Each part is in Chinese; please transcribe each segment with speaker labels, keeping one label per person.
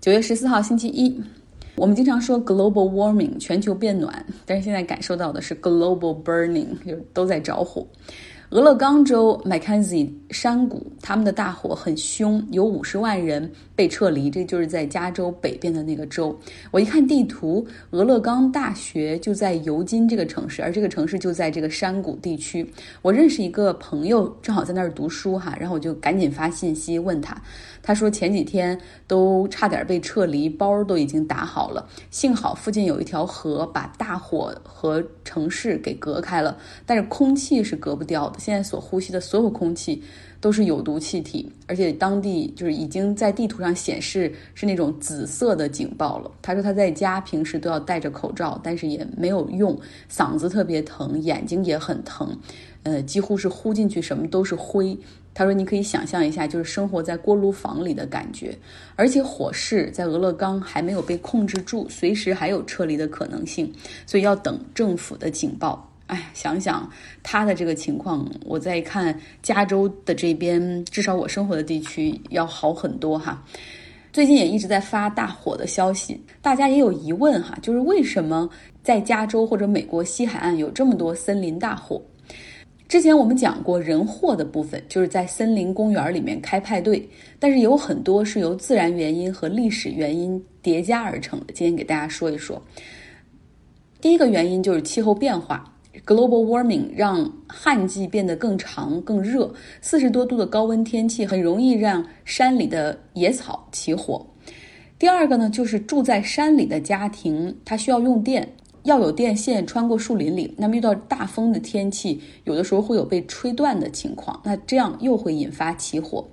Speaker 1: 九月十四号，星期一。我们经常说 global warming 全球变暖，但是现在感受到的是 global burning，就都在着火。俄勒冈州 Mackenzie 山谷，他们的大火很凶，有五十万人被撤离。这就是在加州北边的那个州。我一看地图，俄勒冈大学就在尤金这个城市，而这个城市就在这个山谷地区。我认识一个朋友，正好在那儿读书哈，然后我就赶紧发信息问他。他说前几天都差点被撤离，包都已经打好了。幸好附近有一条河，把大火和城市给隔开了，但是空气是隔不掉的。现在所呼吸的所有空气都是有毒气体，而且当地就是已经在地图上显示是那种紫色的警报了。他说他在家平时都要戴着口罩，但是也没有用，嗓子特别疼，眼睛也很疼，呃，几乎是呼进去什么都是灰。他说你可以想象一下，就是生活在锅炉房里的感觉，而且火势在俄勒冈还没有被控制住，随时还有撤离的可能性，所以要等政府的警报。哎，想想他的这个情况，我再看加州的这边，至少我生活的地区要好很多哈。最近也一直在发大火的消息，大家也有疑问哈，就是为什么在加州或者美国西海岸有这么多森林大火？之前我们讲过人祸的部分，就是在森林公园里面开派对，但是有很多是由自然原因和历史原因叠加而成的。今天给大家说一说，第一个原因就是气候变化。Global warming 让旱季变得更长、更热，四十多度的高温天气很容易让山里的野草起火。第二个呢，就是住在山里的家庭，它需要用电，要有电线穿过树林里。那么遇到大风的天气，有的时候会有被吹断的情况，那这样又会引发起火。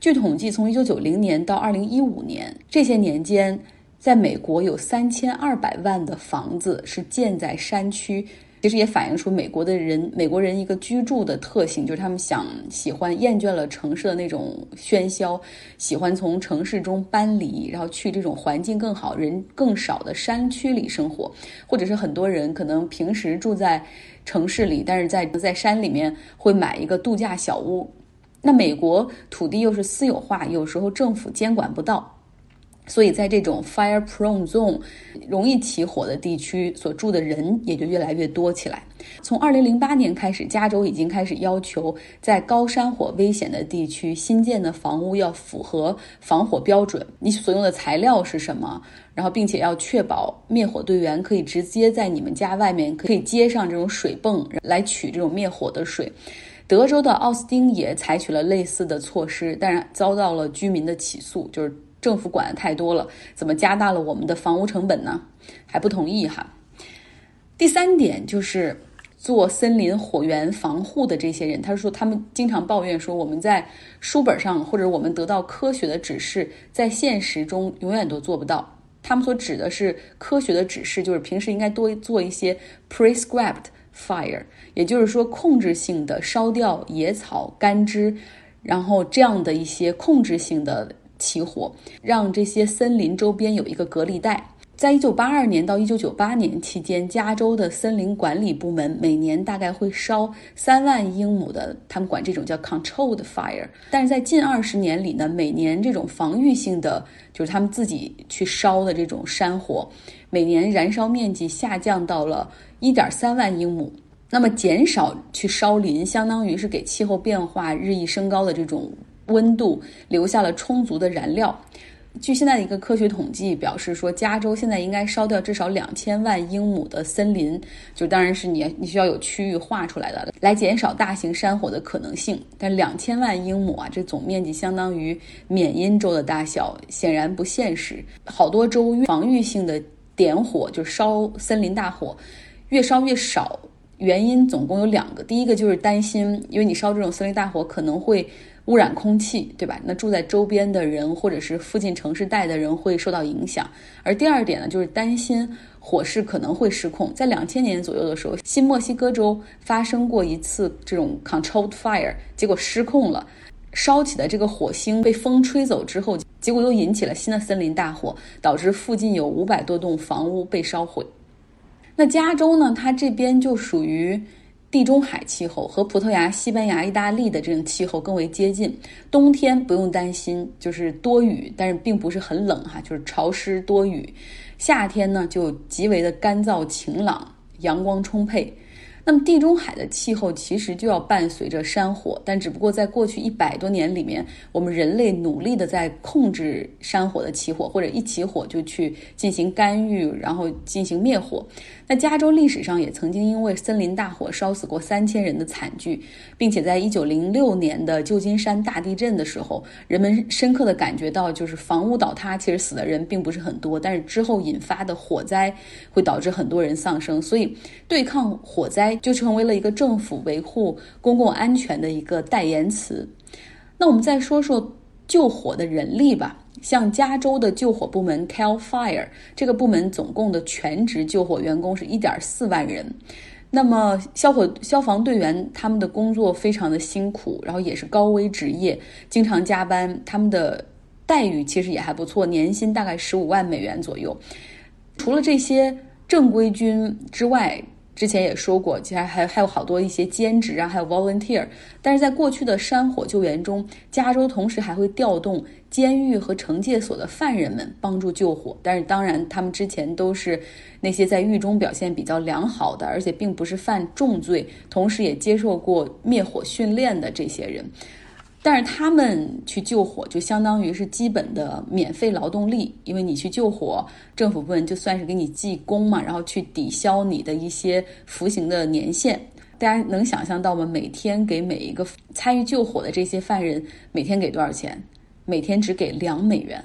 Speaker 1: 据统计，从一九九零年到二零一五年这些年间，在美国有三千二百万的房子是建在山区。其实也反映出美国的人，美国人一个居住的特性，就是他们想喜欢厌倦了城市的那种喧嚣，喜欢从城市中搬离，然后去这种环境更好、人更少的山区里生活，或者是很多人可能平时住在城市里，但是在在山里面会买一个度假小屋。那美国土地又是私有化，有时候政府监管不到。所以在这种 fire prone zone 容易起火的地区，所住的人也就越来越多起来。从二零零八年开始，加州已经开始要求在高山火危险的地区新建的房屋要符合防火标准。你所用的材料是什么？然后，并且要确保灭火队员可以直接在你们家外面可以接上这种水泵来取这种灭火的水。德州的奥斯汀也采取了类似的措施，但是遭到了居民的起诉，就是。政府管的太多了，怎么加大了我们的房屋成本呢？还不同意哈。第三点就是做森林火源防护的这些人，他说他们经常抱怨说，我们在书本上或者我们得到科学的指示，在现实中永远都做不到。他们所指的是科学的指示，就是平时应该多做一些 prescribed fire，也就是说控制性的烧掉野草干枝，然后这样的一些控制性的。起火，让这些森林周边有一个隔离带。在一九八二年到一九九八年期间，加州的森林管理部门每年大概会烧三万英亩的，他们管这种叫 controlled fire。但是在近二十年里呢，每年这种防御性的，就是他们自己去烧的这种山火，每年燃烧面积下降到了一点三万英亩。那么减少去烧林，相当于是给气候变化日益升高的这种。温度留下了充足的燃料。据现在的一个科学统计表示，说加州现在应该烧掉至少两千万英亩的森林，就当然是你你需要有区域划出来的，来减少大型山火的可能性。但两千万英亩啊，这总面积相当于缅因州的大小，显然不现实。好多州防御性的点火，就烧森林大火，越烧越少。原因总共有两个，第一个就是担心，因为你烧这种森林大火可能会。污染空气，对吧？那住在周边的人或者是附近城市带的人会受到影响。而第二点呢，就是担心火势可能会失控。在两千年左右的时候，新墨西哥州发生过一次这种 controlled fire，结果失控了，烧起的这个火星被风吹走之后，结果又引起了新的森林大火，导致附近有五百多栋房屋被烧毁。那加州呢？它这边就属于。地中海气候和葡萄牙、西班牙、意大利的这种气候更为接近。冬天不用担心，就是多雨，但是并不是很冷哈，就是潮湿多雨。夏天呢，就极为的干燥晴朗，阳光充沛。那么地中海的气候其实就要伴随着山火，但只不过在过去一百多年里面，我们人类努力的在控制山火的起火，或者一起火就去进行干预，然后进行灭火。那加州历史上也曾经因为森林大火烧死过三千人的惨剧，并且在一九零六年的旧金山大地震的时候，人们深刻的感觉到，就是房屋倒塌其实死的人并不是很多，但是之后引发的火灾会导致很多人丧生，所以对抗火灾就成为了一个政府维护公共安全的一个代言词。那我们再说说救火的人力吧。像加州的救火部门 Cal Fire 这个部门总共的全职救火员工是一点四万人，那么消火消防队员他们的工作非常的辛苦，然后也是高危职业，经常加班，他们的待遇其实也还不错，年薪大概十五万美元左右。除了这些正规军之外，之前也说过，其实还还有好多一些兼职啊，还有 volunteer。但是在过去的山火救援中，加州同时还会调动监狱和惩戒所的犯人们帮助救火。但是当然，他们之前都是那些在狱中表现比较良好的，而且并不是犯重罪，同时也接受过灭火训练的这些人。但是他们去救火，就相当于是基本的免费劳动力，因为你去救火，政府部门就算是给你记功嘛，然后去抵消你的一些服刑的年限。大家能想象到吗？每天给每一个参与救火的这些犯人每天给多少钱？每天只给两美元。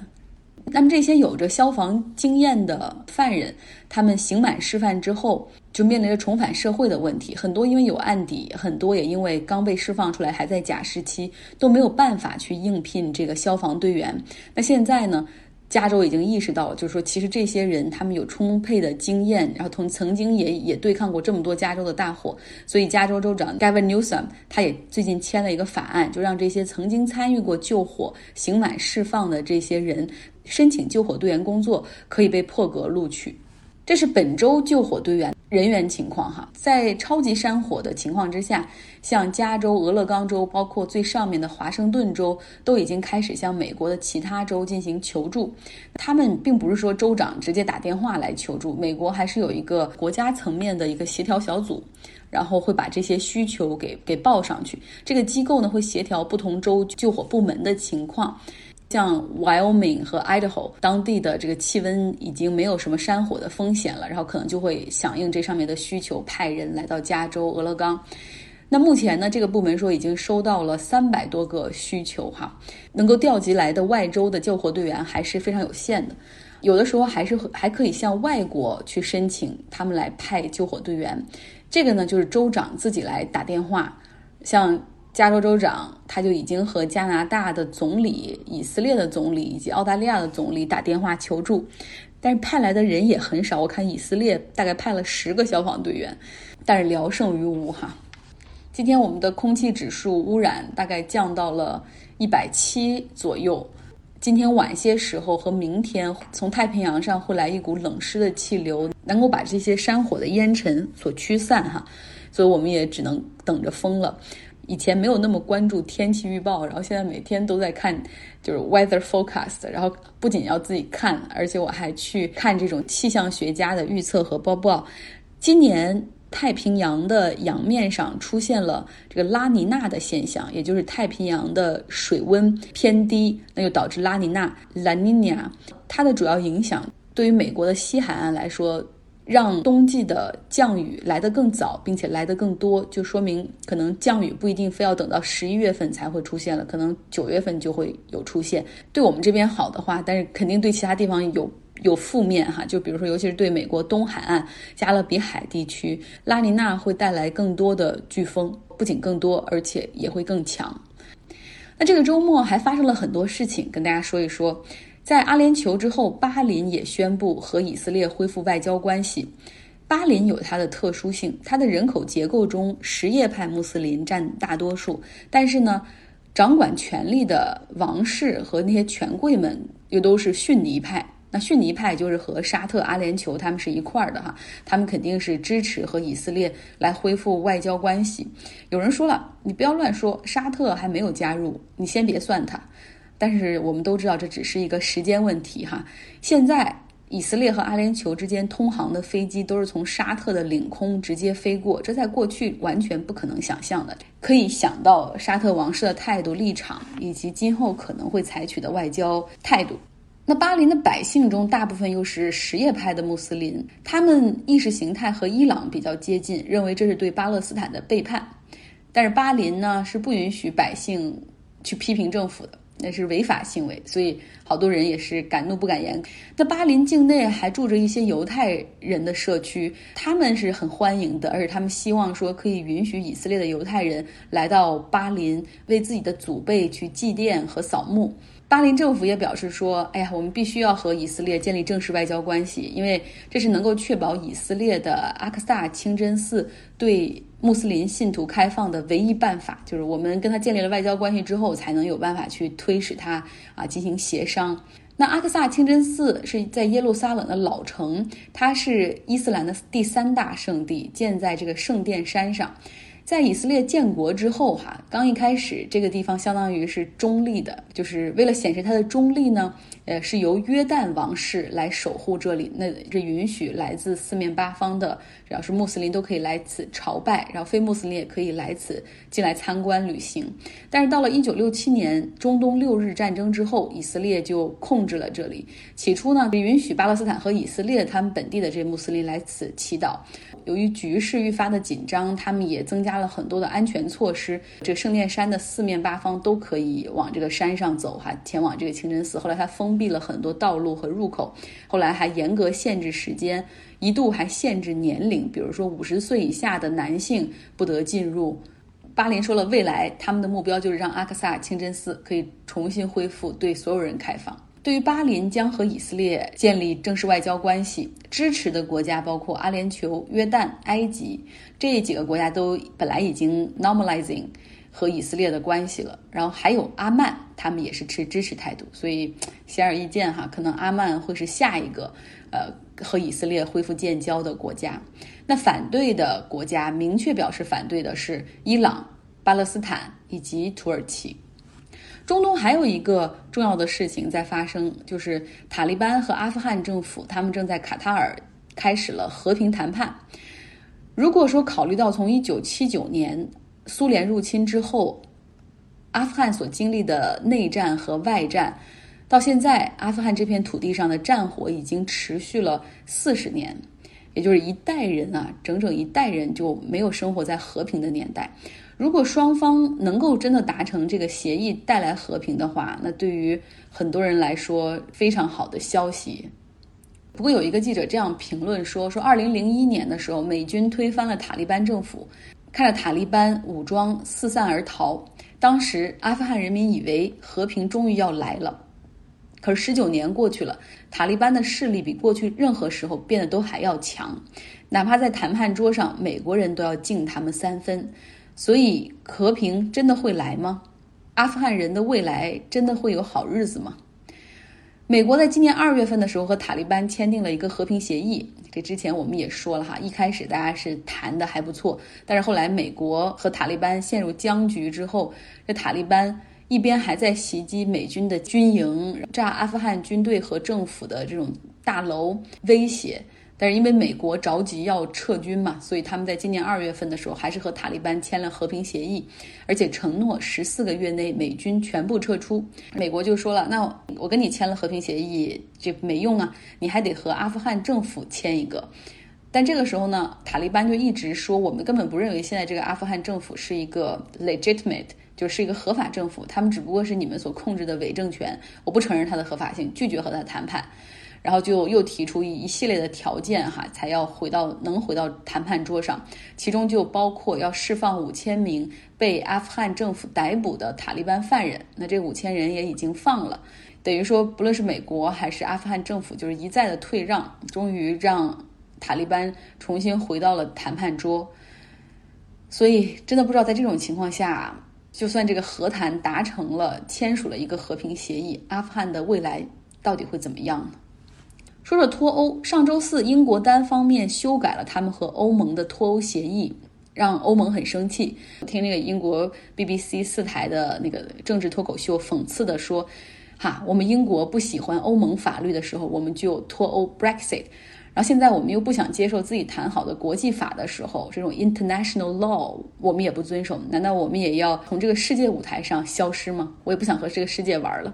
Speaker 1: 那么这些有着消防经验的犯人，他们刑满释放之后，就面临着重返社会的问题。很多因为有案底，很多也因为刚被释放出来还在假释期，都没有办法去应聘这个消防队员。那现在呢？加州已经意识到，就是说，其实这些人他们有充沛的经验，然后同曾经也也对抗过这么多加州的大火，所以加州州长 Gavin Newsom 他也最近签了一个法案，就让这些曾经参与过救火、刑满释放的这些人。申请救火队员工作可以被破格录取，这是本周救火队员人员情况哈。在超级山火的情况之下，像加州、俄勒冈州，包括最上面的华盛顿州，都已经开始向美国的其他州进行求助。他们并不是说州长直接打电话来求助，美国还是有一个国家层面的一个协调小组，然后会把这些需求给给报上去。这个机构呢会协调不同州救火部门的情况。像 Wyoming 和 Idaho 当地的这个气温已经没有什么山火的风险了，然后可能就会响应这上面的需求，派人来到加州、俄勒冈。那目前呢，这个部门说已经收到了三百多个需求，哈，能够调集来的外州的救火队员还是非常有限的，有的时候还是还可以向外国去申请，他们来派救火队员。这个呢，就是州长自己来打电话，像。加州州长他就已经和加拿大的总理、以色列的总理以及澳大利亚的总理打电话求助，但是派来的人也很少。我看以色列大概派了十个消防队员，但是聊胜于无哈。今天我们的空气指数污染大概降到了一百七左右。今天晚些时候和明天，从太平洋上会来一股冷湿的气流，能够把这些山火的烟尘所驱散哈。所以我们也只能等着风了。以前没有那么关注天气预报，然后现在每天都在看，就是 weather forecast。然后不仅要自己看，而且我还去看这种气象学家的预测和播报。今年太平洋的洋面上出现了这个拉尼娜的现象，也就是太平洋的水温偏低，那就导致拉尼娜 （La Nina）。它的主要影响对于美国的西海岸来说。让冬季的降雨来得更早，并且来得更多，就说明可能降雨不一定非要等到十一月份才会出现了，可能九月份就会有出现。对我们这边好的话，但是肯定对其他地方有有负面哈。就比如说，尤其是对美国东海岸加勒比海地区，拉尼娜会带来更多的飓风，不仅更多，而且也会更强。那这个周末还发生了很多事情，跟大家说一说。在阿联酋之后，巴林也宣布和以色列恢复外交关系。巴林有它的特殊性，它的人口结构中什叶派穆斯林占大多数，但是呢，掌管权力的王室和那些权贵们又都是逊尼派，那逊尼派就是和沙特、阿联酋他们是一块儿的哈，他们肯定是支持和以色列来恢复外交关系。有人说了，你不要乱说，沙特还没有加入，你先别算它。但是我们都知道，这只是一个时间问题哈。现在以色列和阿联酋之间通航的飞机都是从沙特的领空直接飞过，这在过去完全不可能想象的。可以想到沙特王室的态度、立场以及今后可能会采取的外交态度。那巴林的百姓中，大部分又是什叶派的穆斯林，他们意识形态和伊朗比较接近，认为这是对巴勒斯坦的背叛。但是巴林呢，是不允许百姓去批评政府的。那是违法行为，所以好多人也是敢怒不敢言。那巴林境内还住着一些犹太人的社区，他们是很欢迎的，而且他们希望说可以允许以色列的犹太人来到巴林，为自己的祖辈去祭奠和扫墓。巴林政府也表示说：“哎呀，我们必须要和以色列建立正式外交关系，因为这是能够确保以色列的阿克萨清真寺对穆斯林信徒开放的唯一办法。就是我们跟他建立了外交关系之后，才能有办法去推使他啊进行协商。那阿克萨清真寺是在耶路撒冷的老城，它是伊斯兰的第三大圣地，建在这个圣殿山上。”在以色列建国之后，哈，刚一开始这个地方相当于是中立的，就是为了显示它的中立呢，呃，是由约旦王室来守护这里，那这允许来自四面八方的，只要是穆斯林都可以来此朝拜，然后非穆斯林也可以来此进来参观旅行。但是到了一九六七年中东六日战争之后，以色列就控制了这里。起初呢，允许巴勒斯坦和以色列他们本地的这穆斯林来此祈祷。由于局势愈发的紧张，他们也增加了很多的安全措施。这个圣殿山的四面八方都可以往这个山上走，哈，前往这个清真寺。后来他封闭了很多道路和入口，后来还严格限制时间，一度还限制年龄，比如说五十岁以下的男性不得进入。巴林说了，未来他们的目标就是让阿克萨清真寺可以重新恢复，对所有人开放。对于巴林将和以色列建立正式外交关系，支持的国家包括阿联酋、约旦、埃及这几个国家都本来已经 normalizing 和以色列的关系了，然后还有阿曼，他们也是持支持态度，所以显而易见哈，可能阿曼会是下一个呃和以色列恢复建交的国家。那反对的国家明确表示反对的是伊朗、巴勒斯坦以及土耳其。中东还有一个重要的事情在发生，就是塔利班和阿富汗政府他们正在卡塔尔开始了和平谈判。如果说考虑到从一九七九年苏联入侵之后，阿富汗所经历的内战和外战，到现在阿富汗这片土地上的战火已经持续了四十年，也就是一代人啊，整整一代人就没有生活在和平的年代。如果双方能够真的达成这个协议，带来和平的话，那对于很多人来说非常好的消息。不过有一个记者这样评论说：“说二零零一年的时候，美军推翻了塔利班政府，看着塔利班武装四散而逃，当时阿富汗人民以为和平终于要来了。可是十九年过去了，塔利班的势力比过去任何时候变得都还要强，哪怕在谈判桌上，美国人都要敬他们三分。”所以和平真的会来吗？阿富汗人的未来真的会有好日子吗？美国在今年二月份的时候和塔利班签订了一个和平协议。这之前我们也说了哈，一开始大家是谈的还不错，但是后来美国和塔利班陷入僵局之后，这塔利班一边还在袭击美军的军营，炸阿富汗军队和政府的这种大楼，威胁。但是因为美国着急要撤军嘛，所以他们在今年二月份的时候还是和塔利班签了和平协议，而且承诺十四个月内美军全部撤出。美国就说了：“那我跟你签了和平协议，这没用啊，你还得和阿富汗政府签一个。”但这个时候呢，塔利班就一直说：“我们根本不认为现在这个阿富汗政府是一个 legitimate，就是一个合法政府，他们只不过是你们所控制的伪政权，我不承认它的合法性，拒绝和他谈判。”然后就又提出一一系列的条件哈，才要回到能回到谈判桌上，其中就包括要释放五千名被阿富汗政府逮捕的塔利班犯人。那这五千人也已经放了，等于说不论是美国还是阿富汗政府，就是一再的退让，终于让塔利班重新回到了谈判桌。所以真的不知道在这种情况下，就算这个和谈达成了，签署了一个和平协议，阿富汗的未来到底会怎么样呢？说说脱欧，上周四英国单方面修改了他们和欧盟的脱欧协议，让欧盟很生气。听那个英国 BBC 四台的那个政治脱口秀，讽刺的说：“哈，我们英国不喜欢欧盟法律的时候，我们就脱欧 Brexit。”然后现在我们又不想接受自己谈好的国际法的时候，这种 international law 我们也不遵守，难道我们也要从这个世界舞台上消失吗？我也不想和这个世界玩了。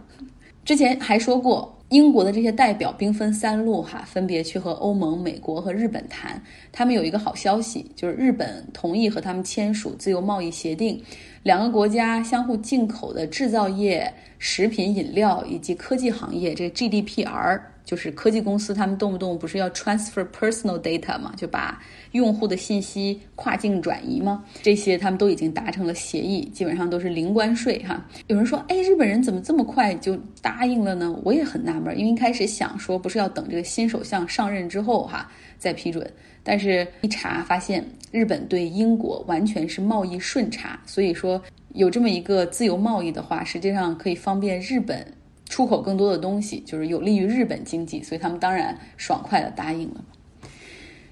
Speaker 1: 之前还说过，英国的这些代表兵分三路哈，分别去和欧盟、美国和日本谈。他们有一个好消息，就是日本同意和他们签署自由贸易协定，两个国家相互进口的制造业、食品饮料以及科技行业，这个 GDPR。就是科技公司，他们动不动不是要 transfer personal data 嘛，就把用户的信息跨境转移吗？这些他们都已经达成了协议，基本上都是零关税哈。有人说，哎，日本人怎么这么快就答应了呢？我也很纳因为一开始想说不是要等这个新首相上任之后哈再批准，但是一查发现日本对英国完全是贸易顺差，所以说有这么一个自由贸易的话，实际上可以方便日本。出口更多的东西，就是有利于日本经济，所以他们当然爽快的答应了。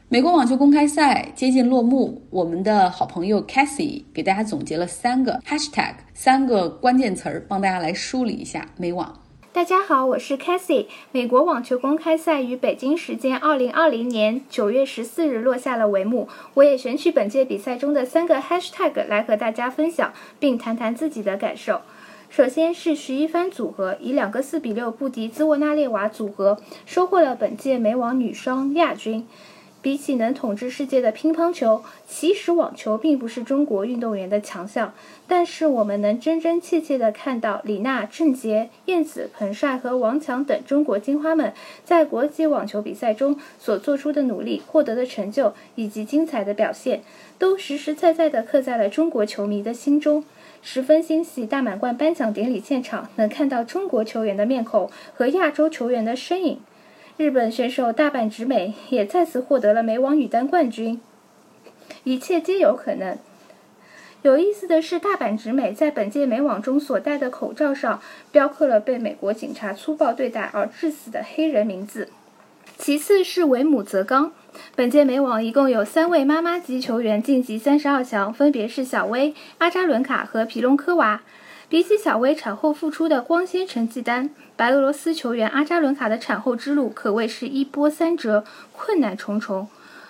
Speaker 1: 美国网球公开赛接近落幕，我们的好朋友 Cassie 给大家总结了三个 hashtag，三个关键词儿，帮大家来梳理一下美网。
Speaker 2: 大家好，我是 Cassie。美国网球公开赛于北京时间二零二零年九月十四日落下了帷幕，我也选取本届比赛中的三个 hashtag 来和大家分享，并谈谈自己的感受。首先是徐一帆组合以两个四比六不敌兹沃纳列娃组合，收获了本届美网女双亚军。比起能统治世界的乒乓球，其实网球并不是中国运动员的强项。但是我们能真真切切地看到李娜、郑洁、燕子、彭帅和王强等中国金花们在国际网球比赛中所做出的努力、获得的成就以及精彩的表现，都实实在在地刻在了中国球迷的心中。十分欣喜，大满贯颁奖典礼现场能看到中国球员的面孔和亚洲球员的身影。日本选手大阪直美也再次获得了美网女单冠军。一切皆有可能。有意思的是，大阪直美在本届美网中所戴的口罩上雕刻了被美国警察粗暴对待而致死的黑人名字。其次是维姆泽刚。本届美网一共有三位妈妈级球员晋级三十二强，分别是小威、阿扎伦卡和皮隆科娃。比起小威产后复出的光鲜成绩单，白俄罗斯球员阿扎伦卡的产后之路可谓是一波三折，困难重重。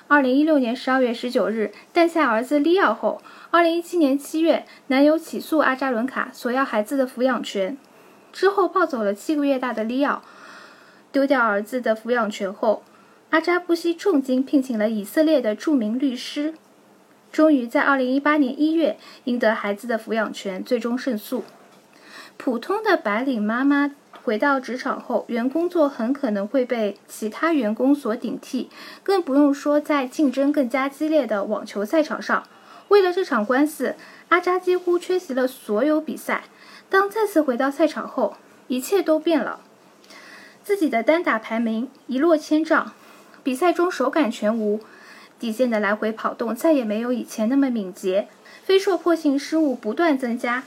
Speaker 2: 二零一六年十二月十九日诞下儿子利奥后，二零一七年七月男友起诉阿扎伦卡索要孩子的抚养权，之后抱走了七个月大的利奥，丢掉儿子的抚养权后。阿扎不惜重金聘请了以色列的著名律师，终于在2018年1月赢得孩子的抚养权，最终胜诉。普通的白领妈妈回到职场后，原工作很可能会被其他员工所顶替，更不用说在竞争更加激烈的网球赛场上。为了这场官司，阿扎几乎缺席了所有比赛。当再次回到赛场后，一切都变了，自己的单打排名一落千丈。比赛中手感全无，底线的来回跑动再也没有以前那么敏捷，飞硕破性失误不断增加。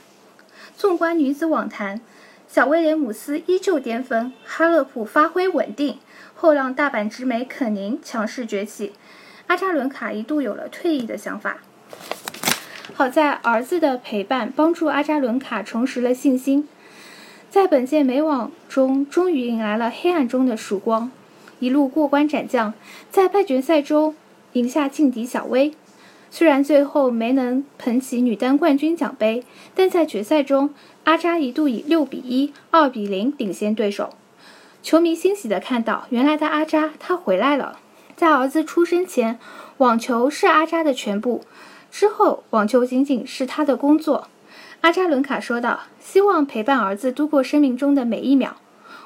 Speaker 2: 纵观女子网坛，小威廉姆斯依旧巅峰，哈勒普发挥稳定，后浪大阪直美肯宁强势崛起，阿扎伦卡一度有了退役的想法。好在儿子的陪伴帮助阿扎伦卡重拾了信心，在本届美网中终于迎来了黑暗中的曙光。一路过关斩将，在半决赛中赢下劲敌小威。虽然最后没能捧起女单冠军奖杯，但在决赛中，阿扎一度以六比一、二比零领先对手。球迷欣喜地看到，原来的阿扎他回来了。在儿子出生前，网球是阿扎的全部；之后，网球仅仅是他的工作。阿扎伦卡说道：“希望陪伴儿子度过生命中的每一秒。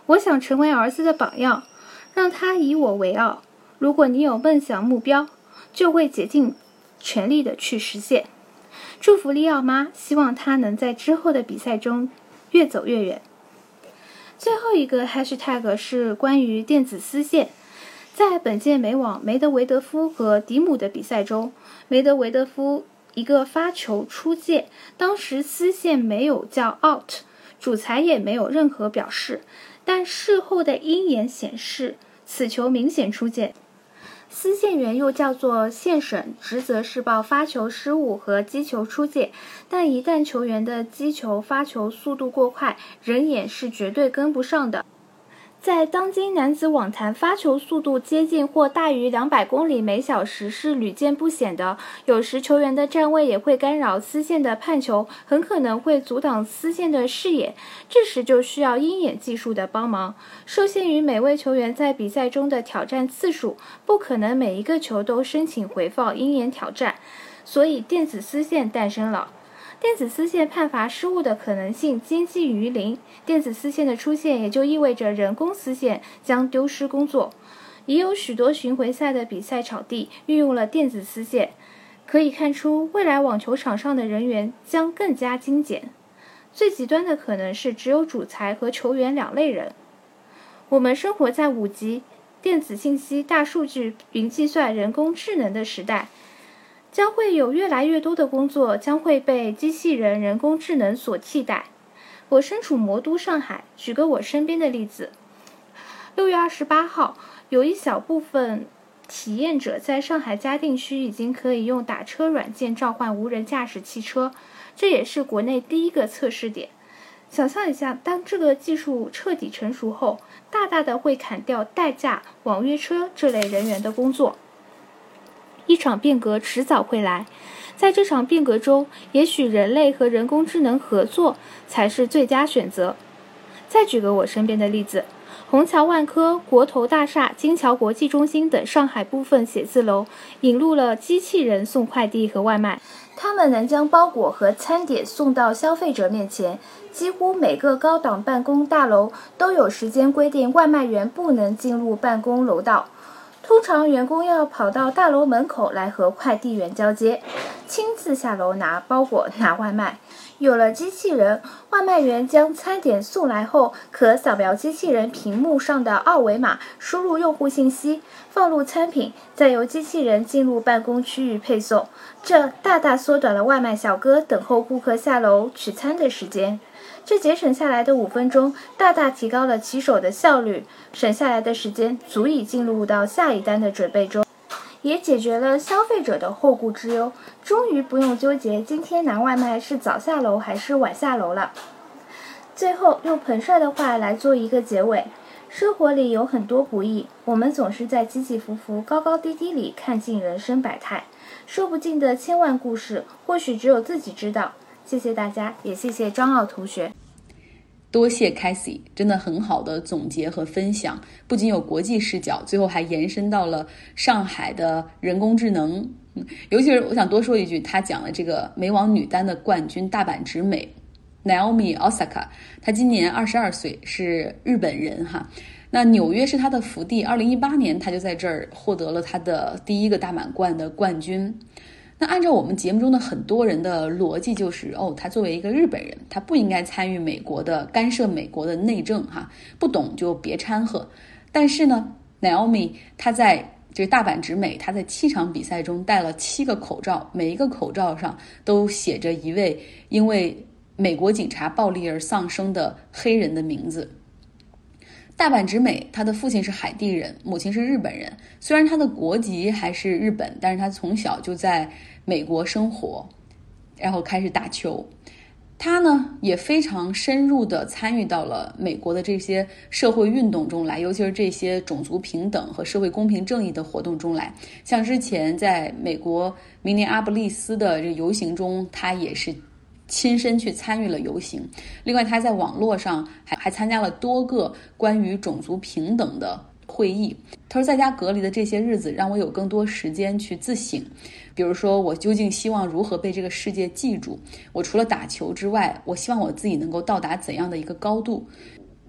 Speaker 2: 我想成为儿子的榜样。”让他以我为傲。如果你有梦想目标，就会竭尽全力的去实现。祝福利奥妈，希望她能在之后的比赛中越走越远。最后一个 hashtag 是关于电子丝线。在本届美网梅德韦德夫和迪姆的比赛中，梅德韦德夫一个发球出界，当时丝线没有叫 out，主裁也没有任何表示。但事后的鹰眼显示，此球明显出界。司线员又叫做线审，职责是报发球失误和击球出界。但一旦球员的击球、发球速度过快，人眼是绝对跟不上的。在当今男子网坛，发球速度接近或大于两百公里每小时是屡见不鲜的。有时球员的站位也会干扰丝线的判球，很可能会阻挡丝线的视野。这时就需要鹰眼技术的帮忙。受限于每位球员在比赛中的挑战次数，不可能每一个球都申请回放鹰眼挑战，所以电子丝线诞生了。电子丝线判罚失误的可能性接近于零。电子丝线的出现，也就意味着人工丝线将丢失工作。已有许多巡回赛的比赛场地运用了电子丝线，可以看出未来网球场上的人员将更加精简。最极端的可能是只有主裁和球员两类人。我们生活在五级电子信息、大数据、云计算、人工智能的时代。将会有越来越多的工作将会被机器人、人工智能所替代。我身处魔都上海，举个我身边的例子：六月二十八号，有一小部分体验者在上海嘉定区已经可以用打车软件召唤无人驾驶汽车，这也是国内第一个测试点。想象一下，当这个技术彻底成熟后，大大的会砍掉代驾、网约车这类人员的工作。一场变革迟早会来，在这场变革中，也许人类和人工智能合作才是最佳选择。再举个我身边的例子，虹桥万科、国投大厦、金桥国际中心等上海部分写字楼引入了机器人送快递和外卖，他们能将包裹和餐点送到消费者面前。几乎每个高档办公大楼都有时间规定，外卖员不能进入办公楼道。通常员工要跑到大楼门口来和快递员交接，亲自下楼拿包裹、拿外卖。有了机器人，外卖员将餐点送来后，可扫描机器人屏幕上的二维码，输入用户信息，放入餐品，再由机器人进入办公区域配送。这大大缩短了外卖小哥等候顾客下楼取餐的时间。这节省下来的五分钟，大大提高了骑手的效率，省下来的时间足以进入到下一单的准备中，也解决了消费者的后顾之忧，终于不用纠结今天拿外卖是早下楼还是晚下楼了。最后用彭帅的话来做一个结尾：生活里有很多不易，我们总是在起起伏伏、高高低低里看尽人生百态，说不尽的千万故事，或许只有自己知道。谢谢大家，也谢谢张奥同学。
Speaker 1: 多谢 c a s i e 真的很好的总结和分享，不仅有国际视角，最后还延伸到了上海的人工智能。尤其是我想多说一句，他讲了这个美网女单的冠军大阪直美 Naomi Osaka，她今年二十二岁，是日本人哈。那纽约是她的福地，二零一八年她就在这儿获得了她的第一个大满贯的冠军。那按照我们节目中的很多人的逻辑，就是哦，他作为一个日本人，他不应该参与美国的干涉美国的内政，哈，不懂就别掺和。但是呢，Naomi 他在这个大阪直美，他在七场比赛中戴了七个口罩，每一个口罩上都写着一位因为美国警察暴力而丧生的黑人的名字。大阪直美，他的父亲是海地人，母亲是日本人。虽然他的国籍还是日本，但是他从小就在美国生活，然后开始打球。他呢也非常深入的参与到了美国的这些社会运动中来，尤其是这些种族平等和社会公平正义的活动中来。像之前在美国明尼阿布利斯的这游行中，他也是。亲身去参与了游行，另外他在网络上还还参加了多个关于种族平等的会议。他说，在家隔离的这些日子，让我有更多时间去自省，比如说我究竟希望如何被这个世界记住？我除了打球之外，我希望我自己能够到达怎样的一个高度？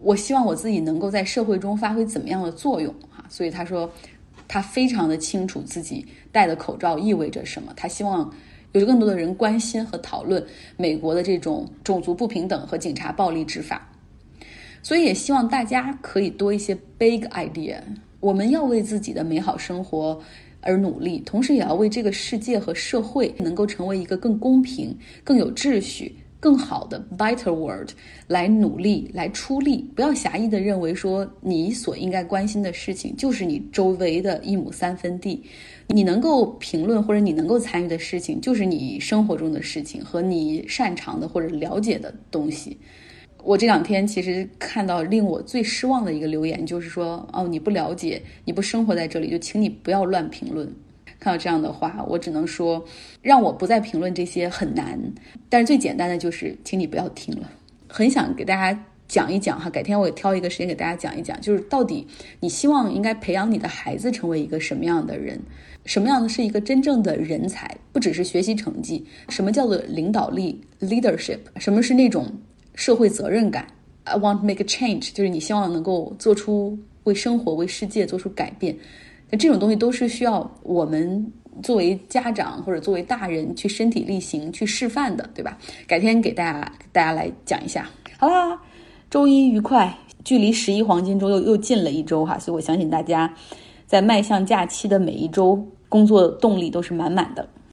Speaker 1: 我希望我自己能够在社会中发挥怎么样的作用？哈，所以他说，他非常的清楚自己戴的口罩意味着什么。他希望。有着更多的人关心和讨论美国的这种种族不平等和警察暴力执法，所以也希望大家可以多一些 big idea。我们要为自己的美好生活而努力，同时也要为这个世界和社会能够成为一个更公平、更有秩序、更好的 better world 来努力来出力，不要狭义的认为说你所应该关心的事情就是你周围的一亩三分地，你能够评论或者你能够参与的事情就是你生活中的事情和你擅长的或者了解的东西。我这两天其实看到令我最失望的一个留言，就是说哦你不了解，你不生活在这里，就请你不要乱评论。看到这样的话，我只能说，让我不再评论这些很难。但是最简单的就是，请你不要听了。很想给大家讲一讲哈，改天我也挑一个时间给大家讲一讲，就是到底你希望应该培养你的孩子成为一个什么样的人，什么样的是一个真正的人才，不只是学习成绩。什么叫做领导力 （leadership）？什么是那种社会责任感？I want make a change，就是你希望能够做出为生活、为世界做出改变。那这种东西都是需要我们作为家长或者作为大人去身体力行去示范的，对吧？改天给大家大家来讲一下。好啦，周一愉快，距离十一黄金周又又近了一周哈，所以我相信大家在迈向假期的每一周，工作动力都是满满的。